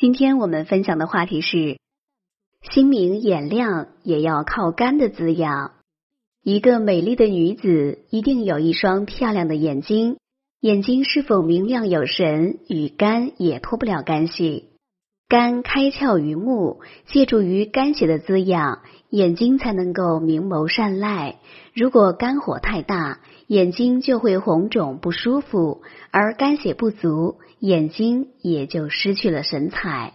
今天我们分享的话题是：心明眼亮也要靠肝的滋养。一个美丽的女子一定有一双漂亮的眼睛，眼睛是否明亮有神，与肝也脱不了干系。肝开窍于目，借助于肝血的滋养，眼睛才能够明眸善睐。如果肝火太大，眼睛就会红肿不舒服；而肝血不足，眼睛也就失去了神采。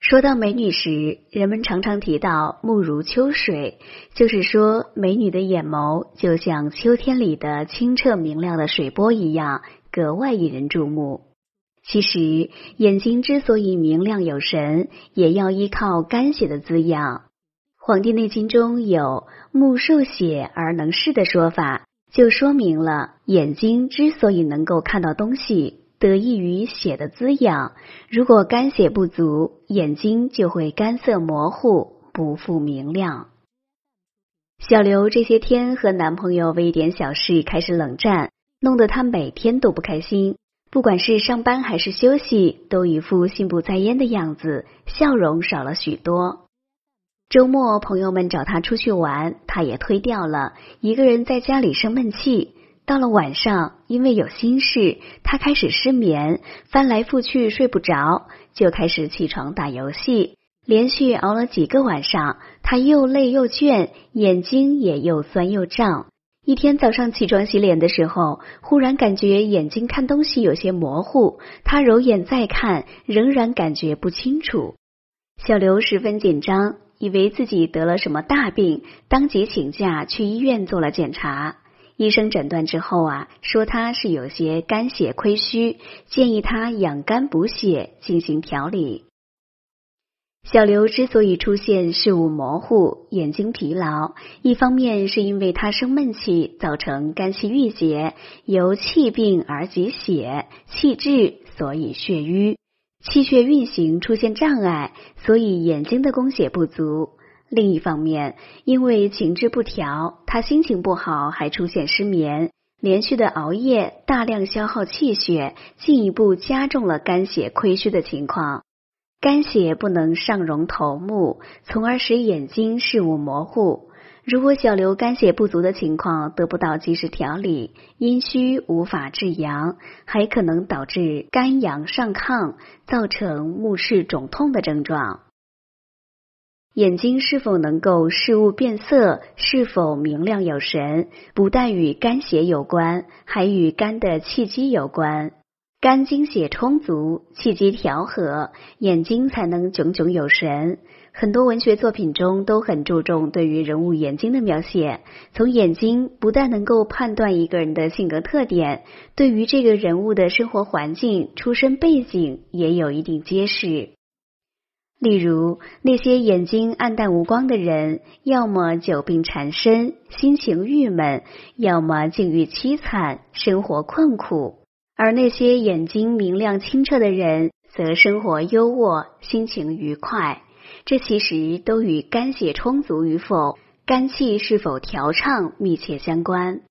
说到美女时，人们常常提到“目如秋水”，就是说美女的眼眸就像秋天里的清澈明亮的水波一样，格外引人注目。其实，眼睛之所以明亮有神，也要依靠肝血的滋养。《黄帝内经》中有“目受血而能视”的说法，就说明了眼睛之所以能够看到东西，得益于血的滋养。如果肝血不足，眼睛就会干涩模糊，不复明亮。小刘这些天和男朋友为一点小事开始冷战，弄得他每天都不开心。不管是上班还是休息，都一副心不在焉的样子，笑容少了许多。周末朋友们找他出去玩，他也推掉了，一个人在家里生闷气。到了晚上，因为有心事，他开始失眠，翻来覆去睡不着，就开始起床打游戏，连续熬了几个晚上，他又累又倦，眼睛也又酸又胀。一天早上起床洗脸的时候，忽然感觉眼睛看东西有些模糊。他揉眼再看，仍然感觉不清楚。小刘十分紧张，以为自己得了什么大病，当即请假去医院做了检查。医生诊断之后啊，说他是有些肝血亏虚，建议他养肝补血，进行调理。小刘之所以出现视物模糊、眼睛疲劳，一方面是因为他生闷气，造成肝气郁结，由气病而积血，气滞，所以血瘀，气血运行出现障碍，所以眼睛的供血不足。另一方面，因为情志不调，他心情不好，还出现失眠，连续的熬夜，大量消耗气血，进一步加重了肝血亏虚的情况。肝血不能上溶头目，从而使眼睛视物模糊。如果小刘肝血不足的情况得不到及时调理，阴虚无法制阳，还可能导致肝阳上亢，造成目视肿痛的症状。眼睛是否能够视物变色，是否明亮有神，不但与肝血有关，还与肝的气机有关。肝精血充足，气机调和，眼睛才能炯炯有神。很多文学作品中都很注重对于人物眼睛的描写，从眼睛不但能够判断一个人的性格特点，对于这个人物的生活环境、出身背景也有一定揭示。例如，那些眼睛暗淡无光的人，要么久病缠身，心情郁闷；要么境遇凄惨，生活困苦。而那些眼睛明亮清澈的人，则生活优渥，心情愉快。这其实都与肝血充足与否、肝气是否调畅密切相关。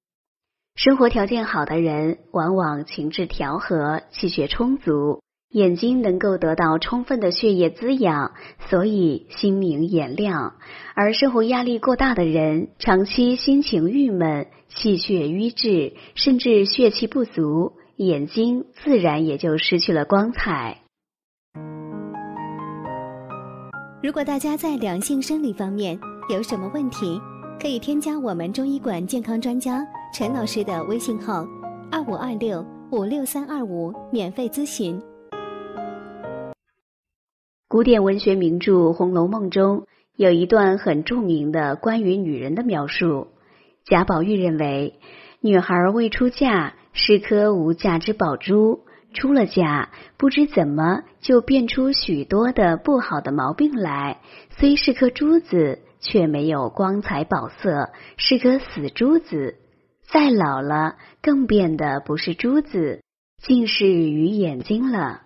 生活条件好的人，往往情志调和，气血充足，眼睛能够得到充分的血液滋养，所以心明眼亮。而生活压力过大的人，长期心情郁闷，气血瘀滞，甚至血气不足。眼睛自然也就失去了光彩。如果大家在两性生理方面有什么问题，可以添加我们中医馆健康专家陈老师的微信号：二五二六五六三二五，免费咨询。古典文学名著《红楼梦》中有一段很著名的关于女人的描述。贾宝玉认为，女孩未出嫁。是颗无价之宝珠，出了嫁，不知怎么就变出许多的不好的毛病来。虽是颗珠子，却没有光彩宝色，是颗死珠子。再老了，更变得不是珠子，近视于眼睛了。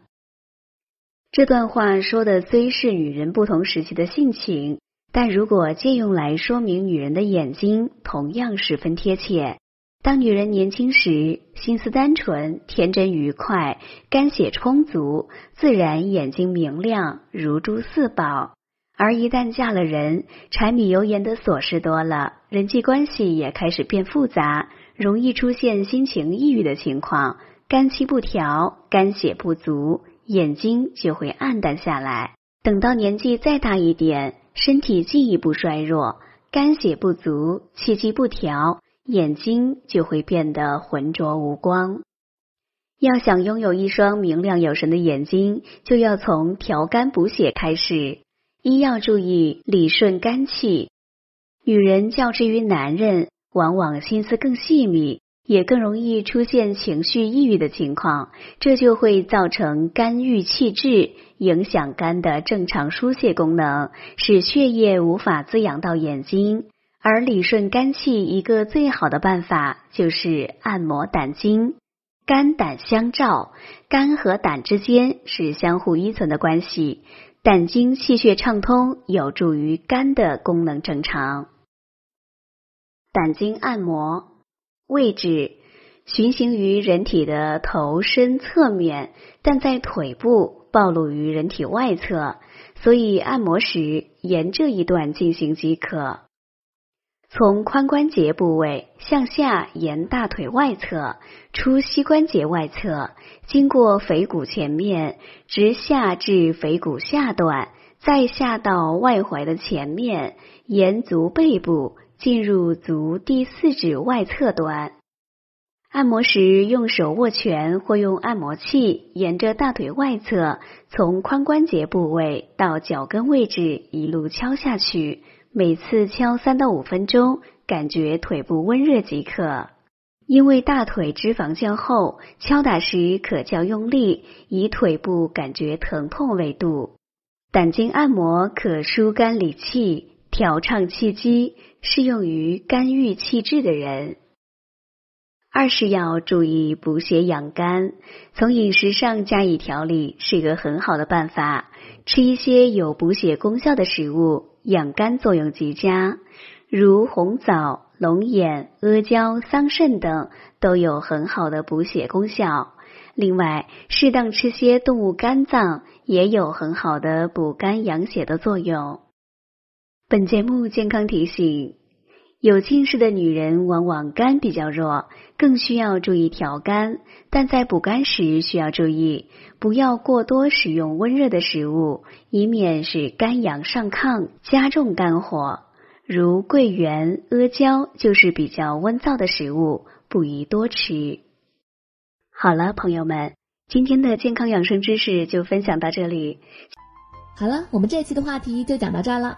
这段话说的虽是女人不同时期的性情，但如果借用来说明女人的眼睛，同样十分贴切。当女人年轻时，心思单纯、天真愉快，肝血充足，自然眼睛明亮，如珠似宝。而一旦嫁了人，柴米油盐的琐事多了，人际关系也开始变复杂，容易出现心情抑郁的情况，肝气不调，肝血不足，眼睛就会暗淡下来。等到年纪再大一点，身体进一步衰弱，肝血不足，气机不调，眼睛就会变得浑浊无光。要想拥有一双明亮有神的眼睛，就要从调肝补血开始。一要注意理顺肝气。女人较之于男人，往往心思更细密，也更容易出现情绪抑郁的情况，这就会造成肝郁气滞，影响肝的正常疏泄功能，使血液无法滋养到眼睛。而理顺肝气一个最好的办法就是按摩胆经。肝胆相照，肝和胆之间是相互依存的关系。胆经气血畅通，有助于肝的功能正常。胆经按摩位置循行于人体的头身侧面，但在腿部暴露于人体外侧，所以按摩时沿这一段进行即可。从髋关节部位向下沿大腿外侧出膝关节外侧，经过腓骨前面，直下至腓骨下段，再下到外踝的前面，沿足背部进入足第四指外侧端。按摩时用手握拳或用按摩器，沿着大腿外侧，从髋关节部位到脚跟位置一路敲下去。每次敲三到五分钟，感觉腿部温热即可。因为大腿脂肪较厚，敲打时可较用力，以腿部感觉疼痛为度。胆经按摩可疏肝理气、调畅气机，适用于肝郁气滞的人。二是要注意补血养肝，从饮食上加以调理是一个很好的办法。吃一些有补血功效的食物。养肝作用极佳，如红枣、龙眼、阿胶、桑葚等都有很好的补血功效。另外，适当吃些动物肝脏也有很好的补肝养血的作用。本节目健康提醒：有近视的女人往往肝比较弱，更需要注意调肝。但在补肝时需要注意。不要过多使用温热的食物，以免使肝阳上亢，加重肝火。如桂圆、阿胶就是比较温燥的食物，不宜多吃。好了，朋友们，今天的健康养生知识就分享到这里。好了，我们这期的话题就讲到这儿了。